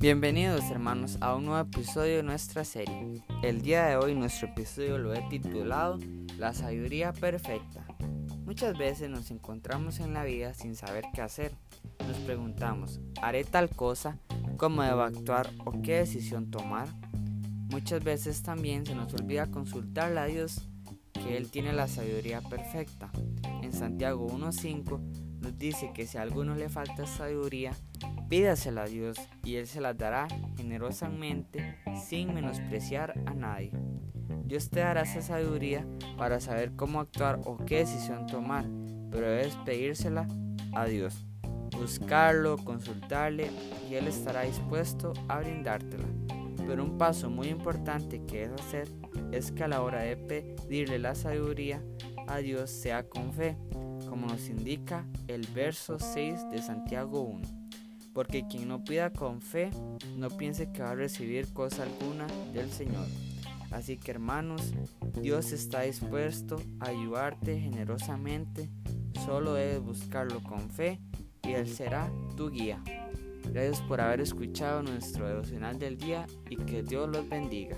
Bienvenidos hermanos a un nuevo episodio de nuestra serie. El día de hoy nuestro episodio lo he titulado La sabiduría perfecta. Muchas veces nos encontramos en la vida sin saber qué hacer. Nos preguntamos, ¿haré tal cosa? ¿Cómo debo actuar o qué decisión tomar? Muchas veces también se nos olvida consultarle a Dios que Él tiene la sabiduría perfecta. En Santiago 1.5 nos dice que si a alguno le falta sabiduría, Pídasela a Dios y Él se la dará generosamente sin menospreciar a nadie. Dios te dará esa sabiduría para saber cómo actuar o qué decisión tomar, pero debes pedírsela a Dios. Buscarlo, consultarle y Él estará dispuesto a brindártela. Pero un paso muy importante que debes hacer es que a la hora de pedirle la sabiduría a Dios sea con fe, como nos indica el verso 6 de Santiago 1 porque quien no pida con fe, no piense que va a recibir cosa alguna del Señor. Así que hermanos, Dios está dispuesto a ayudarte generosamente, solo debes buscarlo con fe y Él será tu guía. Gracias por haber escuchado nuestro devocional del día y que Dios los bendiga.